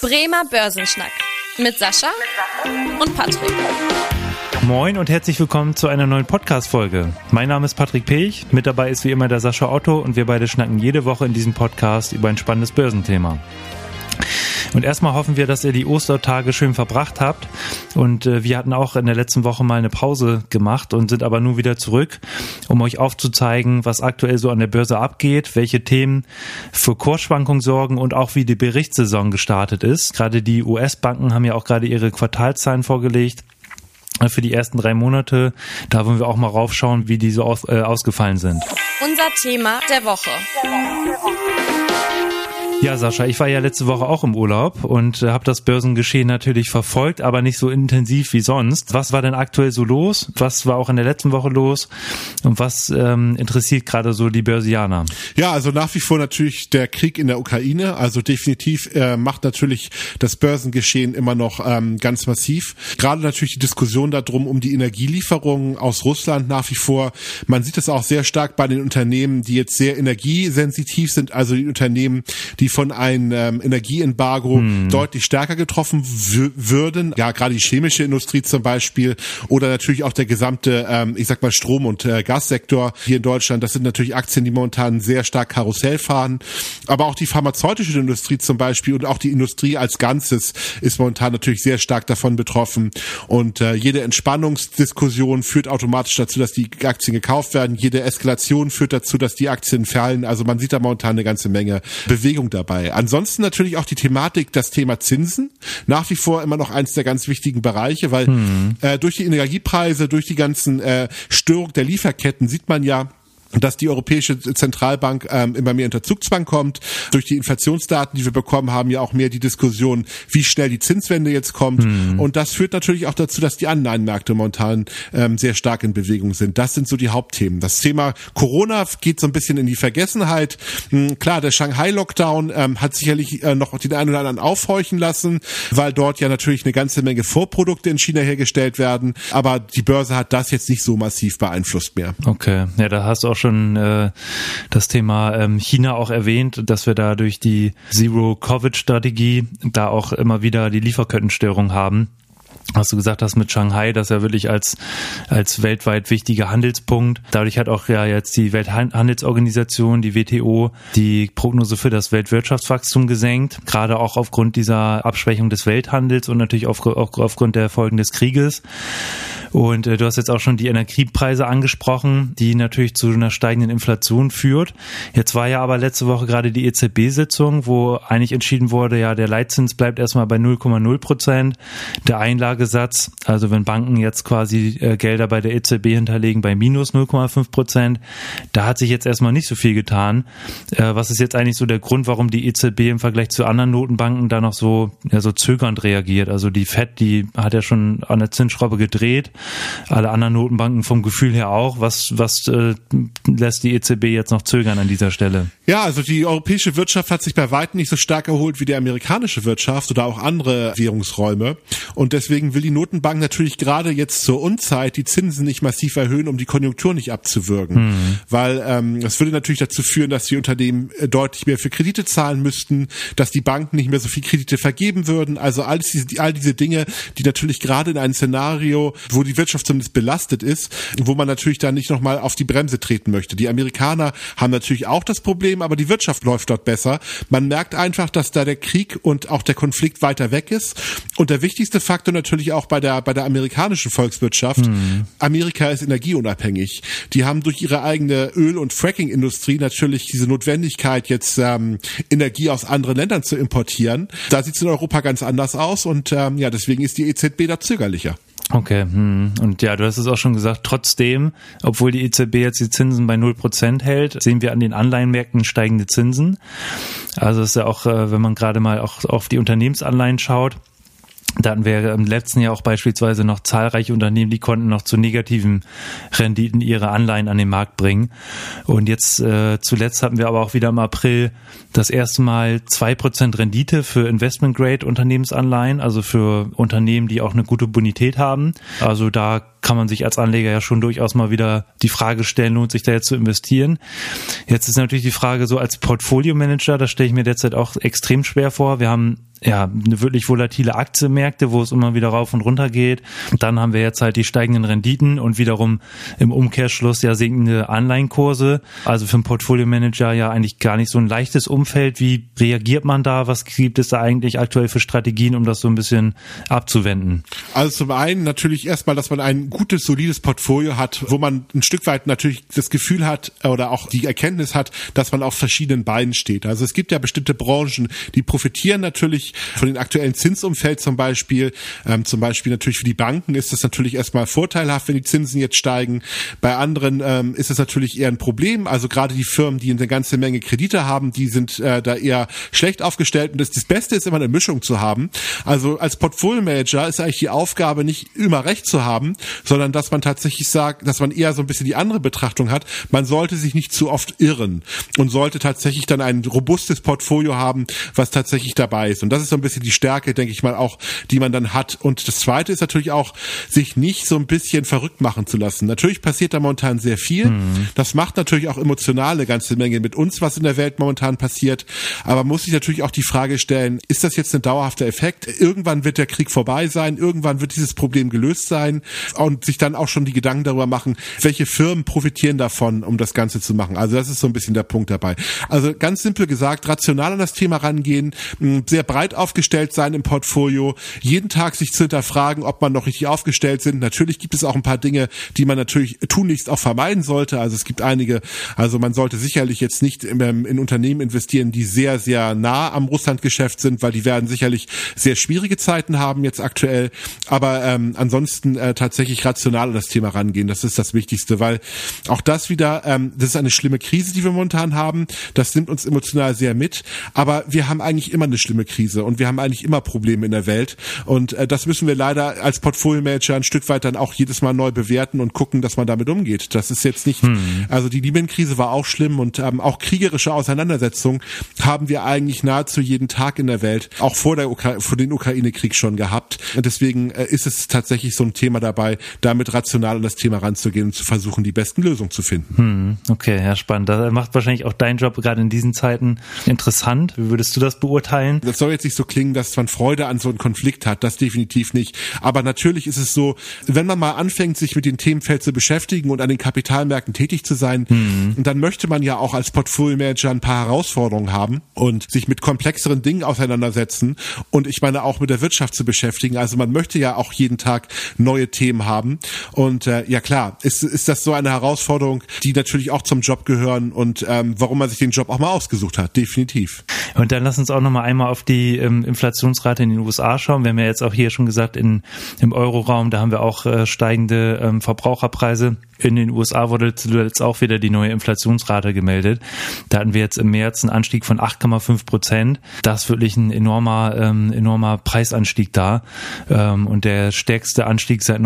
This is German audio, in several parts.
Bremer Börsenschnack mit Sascha und Patrick. Moin und herzlich willkommen zu einer neuen Podcast-Folge. Mein Name ist Patrick Pech, mit dabei ist wie immer der Sascha Otto und wir beide schnacken jede Woche in diesem Podcast über ein spannendes Börsenthema. Und erstmal hoffen wir, dass ihr die Ostertage schön verbracht habt. Und äh, wir hatten auch in der letzten Woche mal eine Pause gemacht und sind aber nun wieder zurück, um euch aufzuzeigen, was aktuell so an der Börse abgeht, welche Themen für Kursschwankungen sorgen und auch wie die Berichtssaison gestartet ist. Gerade die US-Banken haben ja auch gerade ihre Quartalzahlen vorgelegt für die ersten drei Monate. Da wollen wir auch mal raufschauen, wie die so aus, äh, ausgefallen sind. Unser Thema der Woche. Der Woche, der Woche. Ja, Sascha, ich war ja letzte Woche auch im Urlaub und äh, habe das Börsengeschehen natürlich verfolgt, aber nicht so intensiv wie sonst. Was war denn aktuell so los? Was war auch in der letzten Woche los? Und was ähm, interessiert gerade so die Börsianer? Ja, also nach wie vor natürlich der Krieg in der Ukraine. Also definitiv äh, macht natürlich das Börsengeschehen immer noch ähm, ganz massiv. Gerade natürlich die Diskussion darum um die Energielieferungen aus Russland nach wie vor. Man sieht es auch sehr stark bei den Unternehmen, die jetzt sehr energiesensitiv sind, also die Unternehmen, die die von einem ähm, Energieembargo hm. deutlich stärker getroffen würden. Ja, gerade die chemische Industrie zum Beispiel oder natürlich auch der gesamte, ähm, ich sag mal, Strom- und äh, Gassektor hier in Deutschland. Das sind natürlich Aktien, die momentan sehr stark Karussell fahren. Aber auch die pharmazeutische Industrie zum Beispiel und auch die Industrie als Ganzes ist momentan natürlich sehr stark davon betroffen. Und äh, jede Entspannungsdiskussion führt automatisch dazu, dass die Aktien gekauft werden. Jede Eskalation führt dazu, dass die Aktien fallen. Also man sieht da momentan eine ganze Menge Bewegung da dabei. Ansonsten natürlich auch die Thematik, das Thema Zinsen. Nach wie vor immer noch eins der ganz wichtigen Bereiche, weil hm. äh, durch die Energiepreise, durch die ganzen äh, Störung der Lieferketten sieht man ja, dass die Europäische Zentralbank ähm, immer mehr unter Zugzwang kommt. Durch die Inflationsdaten, die wir bekommen haben, ja auch mehr die Diskussion, wie schnell die Zinswende jetzt kommt. Mhm. Und das führt natürlich auch dazu, dass die Anleihenmärkte momentan ähm, sehr stark in Bewegung sind. Das sind so die Hauptthemen. Das Thema Corona geht so ein bisschen in die Vergessenheit. Mhm, klar, der Shanghai-Lockdown ähm, hat sicherlich äh, noch den einen oder anderen aufhorchen lassen, weil dort ja natürlich eine ganze Menge Vorprodukte in China hergestellt werden. Aber die Börse hat das jetzt nicht so massiv beeinflusst mehr. Okay, ja, da hast du auch schon äh, das Thema ähm, China auch erwähnt, dass wir da durch die Zero-Covid-Strategie da auch immer wieder die Lieferkettenstörung haben was du gesagt hast mit Shanghai, das ja wirklich als, als weltweit wichtiger Handelspunkt. Dadurch hat auch ja jetzt die Welthandelsorganisation, die WTO, die Prognose für das Weltwirtschaftswachstum gesenkt, gerade auch aufgrund dieser Abschwächung des Welthandels und natürlich auch aufgrund der Folgen des Krieges. Und äh, du hast jetzt auch schon die Energiepreise angesprochen, die natürlich zu einer steigenden Inflation führt. Jetzt war ja aber letzte Woche gerade die EZB-Sitzung, wo eigentlich entschieden wurde, ja, der Leitzins bleibt erstmal bei 0,0 Prozent. Der Einlagesatz, also wenn Banken jetzt quasi äh, Gelder bei der EZB hinterlegen, bei minus 0,5 Prozent. Da hat sich jetzt erstmal nicht so viel getan. Äh, was ist jetzt eigentlich so der Grund, warum die EZB im Vergleich zu anderen Notenbanken da noch so, ja, so zögernd reagiert? Also die FED, die hat ja schon an der Zinsschraube gedreht alle anderen Notenbanken vom Gefühl her auch. Was, was äh, lässt die EZB jetzt noch zögern an dieser Stelle? Ja, also die europäische Wirtschaft hat sich bei weitem nicht so stark erholt wie die amerikanische Wirtschaft oder auch andere Währungsräume. Und deswegen will die Notenbank natürlich gerade jetzt zur Unzeit die Zinsen nicht massiv erhöhen, um die Konjunktur nicht abzuwürgen. Mhm. Weil ähm, das würde natürlich dazu führen, dass die Unternehmen äh, deutlich mehr für Kredite zahlen müssten, dass die Banken nicht mehr so viel Kredite vergeben würden. Also all diese, all diese Dinge, die natürlich gerade in einem Szenario, wo die Wirtschaft zumindest belastet ist, wo man natürlich dann nicht nochmal auf die Bremse treten möchte. Die Amerikaner haben natürlich auch das Problem, aber die Wirtschaft läuft dort besser. Man merkt einfach, dass da der Krieg und auch der Konflikt weiter weg ist. Und der wichtigste Faktor natürlich auch bei der, bei der amerikanischen Volkswirtschaft. Mhm. Amerika ist energieunabhängig. Die haben durch ihre eigene Öl- und Fracking-Industrie natürlich diese Notwendigkeit, jetzt ähm, Energie aus anderen Ländern zu importieren. Da sieht es in Europa ganz anders aus und ähm, ja, deswegen ist die EZB da zögerlicher. Okay, hm. und ja, du hast es auch schon gesagt, trotzdem, obwohl die EZB jetzt die Zinsen bei 0% hält, sehen wir an den Anleihenmärkten steigende Zinsen. Also ist ja auch, äh, wenn man gerade mal auch auf die Unternehmensanleihen schaut, da hatten wir im letzten Jahr auch beispielsweise noch zahlreiche Unternehmen, die konnten noch zu negativen Renditen ihre Anleihen an den Markt bringen. Und jetzt äh, zuletzt hatten wir aber auch wieder im April das erste Mal zwei Prozent Rendite für Investment Grade Unternehmensanleihen, also für Unternehmen, die auch eine gute Bonität haben. Also da kann man sich als Anleger ja schon durchaus mal wieder die Frage stellen, lohnt sich da jetzt zu investieren? Jetzt ist natürlich die Frage so als Portfolio Manager, das stelle ich mir derzeit auch extrem schwer vor. Wir haben ja, wirklich volatile Aktienmärkte, wo es immer wieder rauf und runter geht. Dann haben wir jetzt halt die steigenden Renditen und wiederum im Umkehrschluss ja sinkende Anleihenkurse. Also für einen Portfolio-Manager ja eigentlich gar nicht so ein leichtes Umfeld. Wie reagiert man da? Was gibt es da eigentlich aktuell für Strategien, um das so ein bisschen abzuwenden? Also zum einen natürlich erstmal, dass man gutes, solides Portfolio hat, wo man ein Stück weit natürlich das Gefühl hat oder auch die Erkenntnis hat, dass man auf verschiedenen Beinen steht. Also es gibt ja bestimmte Branchen, die profitieren natürlich von den aktuellen Zinsumfeld zum Beispiel. Ähm, zum Beispiel natürlich für die Banken ist es natürlich erstmal vorteilhaft, wenn die Zinsen jetzt steigen. Bei anderen ähm, ist es natürlich eher ein Problem. Also gerade die Firmen, die eine ganze Menge Kredite haben, die sind äh, da eher schlecht aufgestellt. Und das, das Beste ist immer eine Mischung zu haben. Also als Portfolio Manager ist eigentlich die Aufgabe, nicht immer recht zu haben, sondern dass man tatsächlich sagt, dass man eher so ein bisschen die andere Betrachtung hat. Man sollte sich nicht zu oft irren und sollte tatsächlich dann ein robustes Portfolio haben, was tatsächlich dabei ist. Und das ist so ein bisschen die Stärke, denke ich mal, auch, die man dann hat. Und das Zweite ist natürlich auch, sich nicht so ein bisschen verrückt machen zu lassen. Natürlich passiert da momentan sehr viel. Mhm. Das macht natürlich auch emotional eine ganze Menge mit uns, was in der Welt momentan passiert. Aber muss sich natürlich auch die Frage stellen, ist das jetzt ein dauerhafter Effekt? Irgendwann wird der Krieg vorbei sein, irgendwann wird dieses Problem gelöst sein und sich dann auch schon die Gedanken darüber machen, welche Firmen profitieren davon, um das Ganze zu machen. Also das ist so ein bisschen der Punkt dabei. Also ganz simpel gesagt, rational an das Thema rangehen, sehr breit aufgestellt sein im Portfolio, jeden Tag sich zu hinterfragen, ob man noch richtig aufgestellt sind. Natürlich gibt es auch ein paar Dinge, die man natürlich tunlichst auch vermeiden sollte. Also es gibt einige, also man sollte sicherlich jetzt nicht in, in Unternehmen investieren, die sehr, sehr nah am Russlandgeschäft sind, weil die werden sicherlich sehr schwierige Zeiten haben jetzt aktuell. Aber ähm, ansonsten äh, tatsächlich rational an das Thema rangehen. Das ist das Wichtigste, weil auch das wieder, ähm, das ist eine schlimme Krise, die wir momentan haben. Das nimmt uns emotional sehr mit. Aber wir haben eigentlich immer eine schlimme Krise und wir haben eigentlich immer Probleme in der Welt. Und äh, das müssen wir leider als Portfolio-Manager ein Stück weit dann auch jedes Mal neu bewerten und gucken, dass man damit umgeht. Das ist jetzt nicht, hm. also die Libyen-Krise war auch schlimm und ähm, auch kriegerische Auseinandersetzungen haben wir eigentlich nahezu jeden Tag in der Welt, auch vor der Ukra vor den Ukraine-Krieg schon gehabt. Und deswegen äh, ist es tatsächlich so ein Thema dabei, damit rational an das Thema ranzugehen und zu versuchen, die besten Lösungen zu finden. Hm. Okay, ja, spannend. Das macht wahrscheinlich auch dein Job gerade in diesen Zeiten interessant. Wie würdest du das beurteilen? Das soll jetzt nicht so klingen, dass man Freude an so einem Konflikt hat. Das definitiv nicht. Aber natürlich ist es so, wenn man mal anfängt, sich mit dem Themenfeld zu beschäftigen und an den Kapitalmärkten tätig zu sein, mhm. dann möchte man ja auch als Portfolio-Manager ein paar Herausforderungen haben und sich mit komplexeren Dingen auseinandersetzen und ich meine auch mit der Wirtschaft zu beschäftigen. Also man möchte ja auch jeden Tag neue Themen haben. Und äh, ja klar, ist, ist das so eine Herausforderung, die natürlich auch zum Job gehören und ähm, warum man sich den Job auch mal ausgesucht hat, definitiv. Und dann lass uns auch nochmal einmal auf die ähm, Inflationsrate in den USA schauen. Wir haben ja jetzt auch hier schon gesagt, in, im Euroraum, da haben wir auch äh, steigende ähm, Verbraucherpreise. In den USA wurde zuletzt auch wieder die neue Inflationsrate gemeldet. Da hatten wir jetzt im März einen Anstieg von 8,5 Prozent. Das ist wirklich ein enormer, ähm, enormer Preisanstieg da ähm, und der stärkste Anstieg seit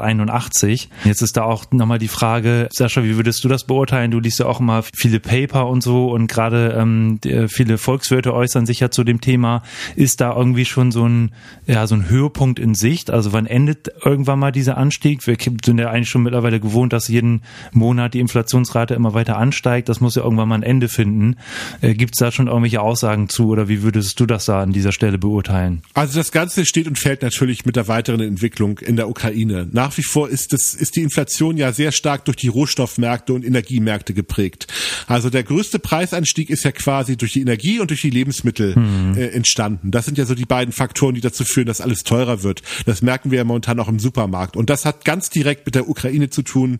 1981. Jetzt ist da auch nochmal die Frage, Sascha, wie würdest du das beurteilen? Du liest ja auch immer viele Paper und so und gerade ähm, viele Volkswirte äußern sich ja zu dem Thema. Ist da irgendwie schon so ein, ja, so ein Höhepunkt in Sicht? Also wann endet irgendwann mal dieser Anstieg? Wir sind ja eigentlich schon mittlerweile gewohnt, dass jeden Monat die Inflationsrate immer weiter ansteigt. Das muss ja irgendwann mal ein Ende finden. Äh, Gibt es da schon irgendwelche Aussagen zu oder wie würdest du das da an dieser Stelle beurteilen? Also das Ganze steht und fällt natürlich mit der weiteren Entwicklung in der Ukraine. Nach wie vor ist, es, ist die Inflation ja sehr stark durch die Rohstoffmärkte und Energiemärkte geprägt. Also der größte Preisanstieg ist ja quasi durch die Energie und durch die Lebensmittel mhm. äh, entstanden. Das sind ja so die beiden Faktoren, die dazu führen, dass alles teurer wird. Das merken wir ja momentan auch im Supermarkt. Und das hat ganz direkt mit der Ukraine zu tun.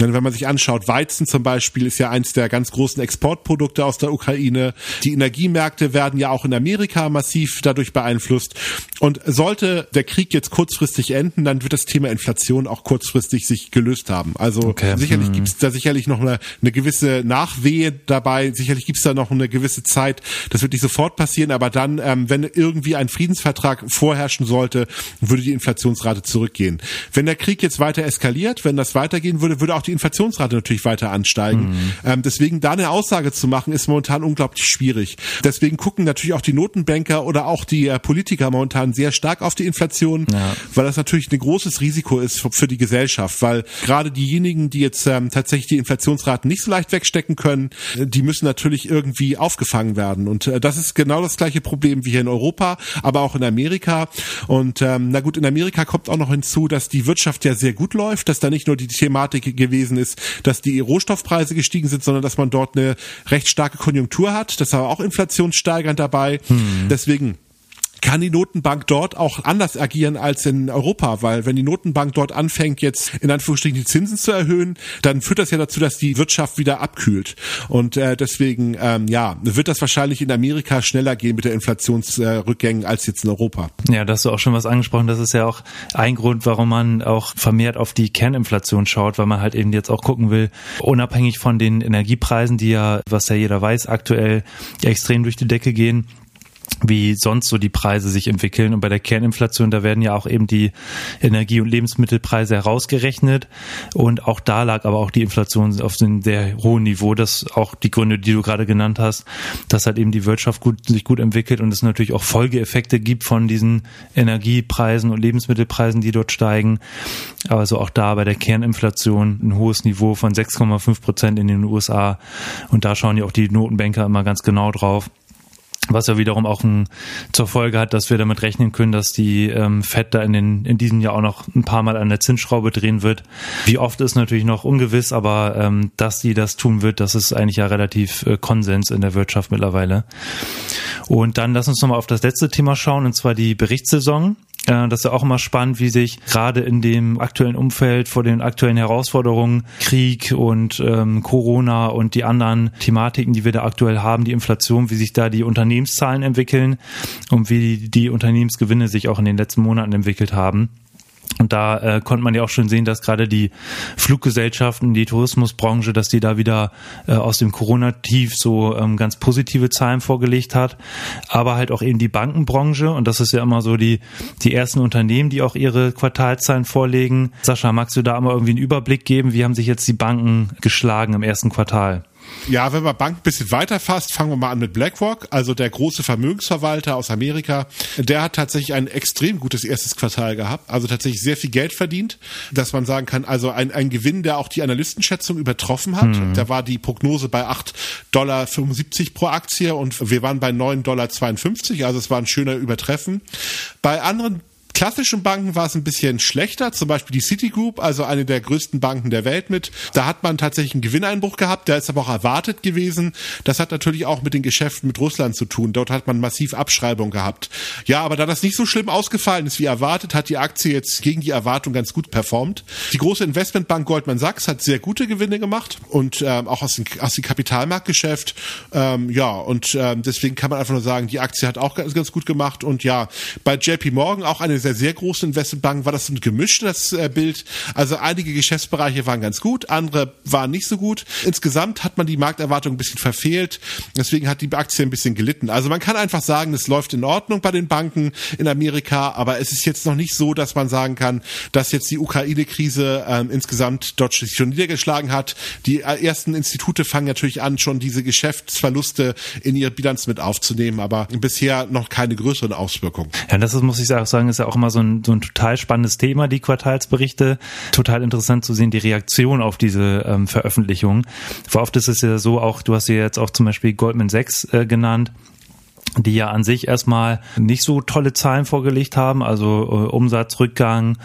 Denn wenn man sich anschaut, Weizen zum Beispiel ist ja eins der ganz großen Exportprodukte aus der Ukraine. Die Energiemärkte werden ja auch in Amerika massiv dadurch beeinflusst. Und sollte der Krieg jetzt kurzfristig enden, dann wird das Thema Inflation auch kurzfristig sich gelöst haben. Also okay. sicherlich hm. gibt es da sicherlich noch eine, eine gewisse Nachwehe dabei. Sicherlich gibt es da noch eine gewisse Zeit. Das wird nicht sofort passieren, aber dann, ähm, wenn irgendwie ein Friedensvertrag vorherrschen sollte, würde die Inflationsrate zurückgehen. Wenn der Krieg jetzt weiter eskaliert, wenn das weitergehen würde, würde auch die Inflationsrate natürlich weiter ansteigen. Mhm. Ähm, deswegen da eine Aussage zu machen, ist momentan unglaublich schwierig. Deswegen gucken natürlich auch die Notenbanker oder auch die äh, Politiker momentan sehr stark auf die Inflation, ja. weil das natürlich ein großes Risiko ist für, die Gesellschaft, weil gerade diejenigen, die jetzt ähm, tatsächlich die Inflationsraten nicht so leicht wegstecken können, die müssen natürlich irgendwie aufgefangen werden. Und äh, das ist genau das gleiche Problem wie hier in Europa, aber auch in Amerika. Und ähm, na gut, in Amerika kommt auch noch hinzu, dass die Wirtschaft ja sehr gut läuft, dass da nicht nur die Thematik gewesen ist, dass die Rohstoffpreise gestiegen sind, sondern dass man dort eine recht starke Konjunktur hat. Das war auch inflationssteigernd dabei. Hm. Deswegen kann die Notenbank dort auch anders agieren als in Europa, weil wenn die Notenbank dort anfängt, jetzt in Anführungsstrichen die Zinsen zu erhöhen, dann führt das ja dazu, dass die Wirtschaft wieder abkühlt. Und äh, deswegen, ähm, ja, wird das wahrscheinlich in Amerika schneller gehen mit der Inflationsrückgängen äh, als jetzt in Europa. Ja, da hast du auch schon was angesprochen. Das ist ja auch ein Grund, warum man auch vermehrt auf die Kerninflation schaut, weil man halt eben jetzt auch gucken will, unabhängig von den Energiepreisen, die ja, was ja jeder weiß, aktuell extrem durch die Decke gehen, wie sonst so die Preise sich entwickeln. Und bei der Kerninflation, da werden ja auch eben die Energie- und Lebensmittelpreise herausgerechnet. Und auch da lag aber auch die Inflation auf einem sehr hohen Niveau. Das auch die Gründe, die du gerade genannt hast, dass halt eben die Wirtschaft gut, sich gut entwickelt und es natürlich auch Folgeeffekte gibt von diesen Energiepreisen und Lebensmittelpreisen, die dort steigen. Also auch da bei der Kerninflation ein hohes Niveau von 6,5 Prozent in den USA. Und da schauen ja auch die Notenbanker immer ganz genau drauf was ja wiederum auch ein, zur Folge hat, dass wir damit rechnen können, dass die ähm, Fed da in, den, in diesem Jahr auch noch ein paar Mal an der Zinsschraube drehen wird. Wie oft ist natürlich noch ungewiss, aber ähm, dass sie das tun wird, das ist eigentlich ja relativ äh, Konsens in der Wirtschaft mittlerweile. Und dann lass uns nochmal auf das letzte Thema schauen, und zwar die Berichtssaison. Äh, das ist ja auch immer spannend, wie sich gerade in dem aktuellen Umfeld vor den aktuellen Herausforderungen, Krieg und ähm, Corona und die anderen Thematiken, die wir da aktuell haben, die Inflation, wie sich da die Unternehmenszahlen entwickeln und wie die Unternehmensgewinne sich auch in den letzten Monaten entwickelt haben. Und da äh, konnte man ja auch schon sehen, dass gerade die Fluggesellschaften, die Tourismusbranche, dass die da wieder äh, aus dem Corona-Tief so ähm, ganz positive Zahlen vorgelegt hat. Aber halt auch eben die Bankenbranche. Und das ist ja immer so die, die ersten Unternehmen, die auch ihre Quartalzahlen vorlegen. Sascha, magst du da mal irgendwie einen Überblick geben? Wie haben sich jetzt die Banken geschlagen im ersten Quartal? Ja, wenn man Bank ein bisschen weiter fasst, fangen wir mal an mit BlackRock, also der große Vermögensverwalter aus Amerika. Der hat tatsächlich ein extrem gutes erstes Quartal gehabt, also tatsächlich sehr viel Geld verdient, dass man sagen kann, also ein, ein Gewinn, der auch die Analystenschätzung übertroffen hat. Mhm. Da war die Prognose bei 8,75 Dollar pro Aktie und wir waren bei 9,52 Dollar, also es war ein schöner Übertreffen. Bei anderen klassischen Banken war es ein bisschen schlechter, zum Beispiel die Citigroup, also eine der größten Banken der Welt mit. Da hat man tatsächlich einen Gewinneinbruch gehabt, der ist aber auch erwartet gewesen. Das hat natürlich auch mit den Geschäften mit Russland zu tun. Dort hat man massiv Abschreibung gehabt. Ja, aber da das nicht so schlimm ausgefallen ist wie erwartet, hat die Aktie jetzt gegen die Erwartung ganz gut performt. Die große Investmentbank Goldman Sachs hat sehr gute Gewinne gemacht und ähm, auch aus dem, aus dem Kapitalmarktgeschäft. Ähm, ja, und ähm, deswegen kann man einfach nur sagen, die Aktie hat auch ganz, ganz gut gemacht. Und ja, bei JP Morgan auch eine sehr, sehr großen Investmentbanken war das ein gemischtes äh, Bild. Also einige Geschäftsbereiche waren ganz gut, andere waren nicht so gut. Insgesamt hat man die Markterwartung ein bisschen verfehlt. Deswegen hat die Aktie ein bisschen gelitten. Also man kann einfach sagen, es läuft in Ordnung bei den Banken in Amerika, aber es ist jetzt noch nicht so, dass man sagen kann, dass jetzt die Ukraine-Krise ähm, insgesamt dort schon niedergeschlagen hat. Die äh, ersten Institute fangen natürlich an, schon diese Geschäftsverluste in ihre Bilanz mit aufzunehmen, aber bisher noch keine größeren Auswirkungen. Ja, das ist, muss ich auch sagen, ist ja auch immer so ein, so ein total spannendes Thema, die Quartalsberichte. Total interessant zu sehen, die Reaktion auf diese ähm, Veröffentlichung. Vor oft ist es ja so, auch du hast ja jetzt auch zum Beispiel Goldman Sachs äh, genannt die ja an sich erstmal nicht so tolle Zahlen vorgelegt haben, also äh, Umsatzrückgang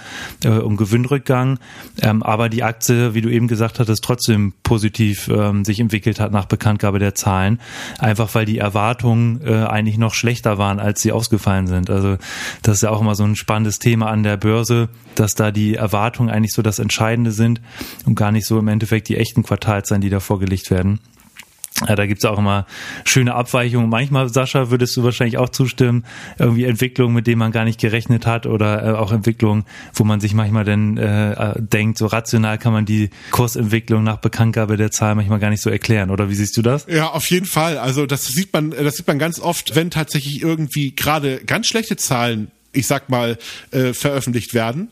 äh, und Gewinnrückgang, ähm, aber die Aktie, wie du eben gesagt hattest, trotzdem positiv ähm, sich entwickelt hat nach Bekanntgabe der Zahlen, einfach weil die Erwartungen äh, eigentlich noch schlechter waren, als sie ausgefallen sind. Also das ist ja auch immer so ein spannendes Thema an der Börse, dass da die Erwartungen eigentlich so das Entscheidende sind und gar nicht so im Endeffekt die echten Quartalzahlen, die da vorgelegt werden. Ja, da gibt's auch immer schöne Abweichungen. Manchmal, Sascha, würdest du wahrscheinlich auch zustimmen, irgendwie Entwicklungen, mit denen man gar nicht gerechnet hat oder äh, auch Entwicklungen, wo man sich manchmal dann äh, denkt, so rational kann man die Kursentwicklung nach Bekanntgabe der Zahl manchmal gar nicht so erklären. Oder wie siehst du das? Ja, auf jeden Fall. Also das sieht man, das sieht man ganz oft, wenn tatsächlich irgendwie gerade ganz schlechte Zahlen ich sag mal, äh, veröffentlicht werden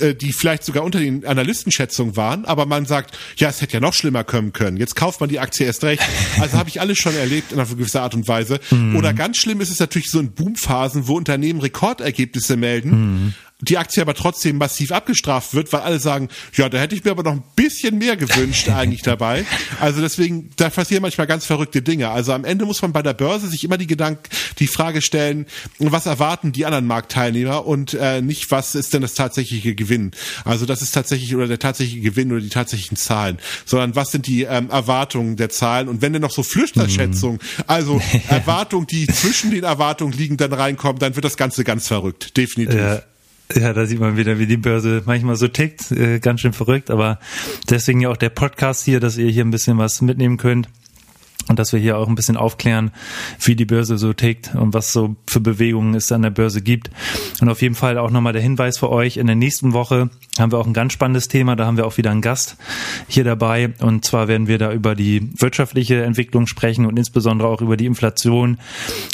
äh, die vielleicht sogar unter den Analystenschätzungen waren, aber man sagt, ja, es hätte ja noch schlimmer kommen können. Jetzt kauft man die Aktie erst recht. Also habe ich alles schon erlebt in einer gewisser Art und Weise. Mhm. Oder ganz schlimm ist es natürlich so in Boomphasen, wo Unternehmen Rekordergebnisse melden. Mhm die Aktie aber trotzdem massiv abgestraft wird, weil alle sagen, ja, da hätte ich mir aber noch ein bisschen mehr gewünscht eigentlich dabei. Also deswegen, da passieren manchmal ganz verrückte Dinge. Also am Ende muss man bei der Börse sich immer die Gedanken, die Frage stellen, was erwarten die anderen Marktteilnehmer und äh, nicht, was ist denn das tatsächliche Gewinn? Also das ist tatsächlich oder der tatsächliche Gewinn oder die tatsächlichen Zahlen, sondern was sind die ähm, Erwartungen der Zahlen und wenn denn noch so Flüchterschätzungen, mhm. also Erwartungen, die zwischen den Erwartungen liegen, dann reinkommen, dann wird das Ganze ganz verrückt, definitiv. Ja. Ja, da sieht man wieder, wie die Börse manchmal so tickt. Äh, ganz schön verrückt, aber deswegen ja auch der Podcast hier, dass ihr hier ein bisschen was mitnehmen könnt und dass wir hier auch ein bisschen aufklären, wie die Börse so tickt und was so für Bewegungen es an der Börse gibt. Und auf jeden Fall auch nochmal der Hinweis für euch, in der nächsten Woche haben wir auch ein ganz spannendes Thema, da haben wir auch wieder einen Gast hier dabei und zwar werden wir da über die wirtschaftliche Entwicklung sprechen und insbesondere auch über die Inflation,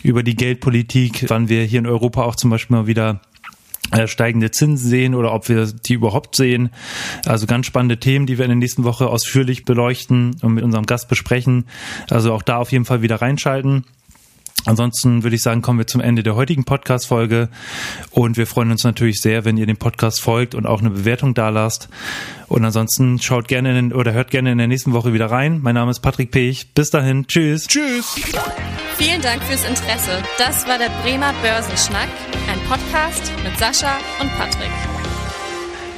über die Geldpolitik, wann wir hier in Europa auch zum Beispiel mal wieder steigende Zinsen sehen oder ob wir die überhaupt sehen. Also ganz spannende Themen, die wir in der nächsten Woche ausführlich beleuchten und mit unserem Gast besprechen. Also auch da auf jeden Fall wieder reinschalten. Ansonsten würde ich sagen, kommen wir zum Ende der heutigen Podcast-Folge und wir freuen uns natürlich sehr, wenn ihr dem Podcast folgt und auch eine Bewertung da lasst. Und ansonsten schaut gerne in, oder hört gerne in der nächsten Woche wieder rein. Mein Name ist Patrick Pech. Bis dahin. Tschüss. Tschüss. Vielen Dank fürs Interesse. Das war der Bremer Börsenschnack, ein Podcast mit Sascha und Patrick.